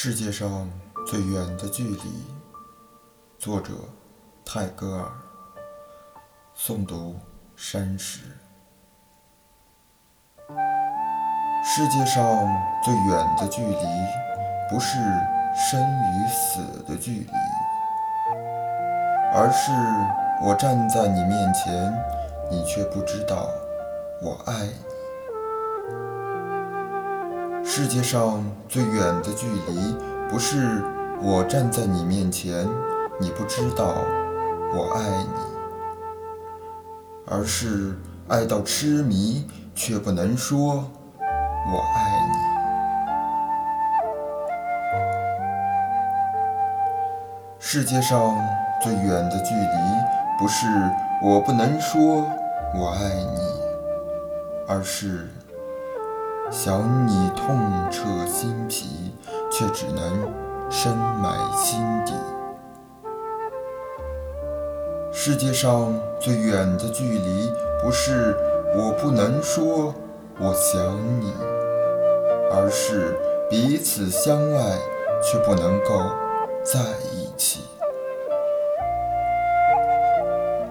世界上最远的距离，作者泰戈尔。诵读山石。世界上最远的距离，不是生与死的距离，而是我站在你面前，你却不知道我爱你。世界上最远的距离，不是我站在你面前，你不知道我爱你，而是爱到痴迷，却不能说我爱你。世界上最远的距离，不是我不能说我爱你，而是。想你痛彻心脾，却只能深埋心底。世界上最远的距离，不是我不能说我想你，而是彼此相爱却不能够在一起。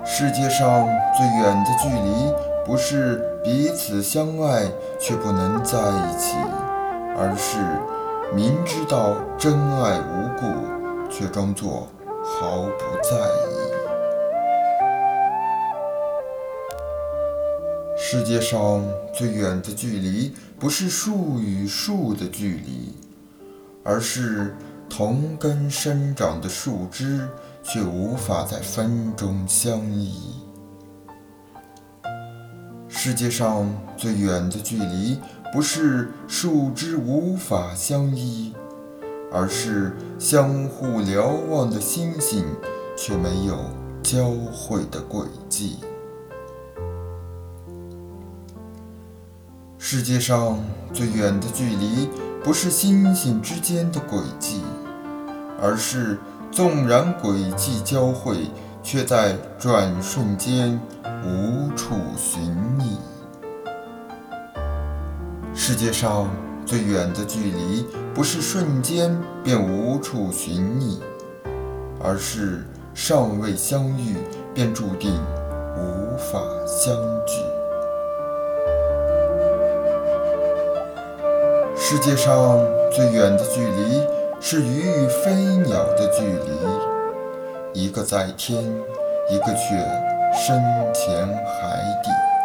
世界上最远的距离，不是彼此相爱却不能在一起，而是明知道真爱无故，却装作毫不在意。世界上最远的距离，不是树与树的距离，而是同根生长的树枝。却无法在风中相依。世界上最远的距离，不是树枝无法相依，而是相互瞭望的星星却没有交汇的轨迹。世界上最远的距离，不是星星之间的轨迹，而是。纵然轨迹交汇，却在转瞬间无处寻。世界上最远的距离，不是瞬间便无处寻觅，而是尚未相遇便注定无法相聚。世界上最远的距离。是鱼与飞鸟的距离，一个在天，一个却深潜海底。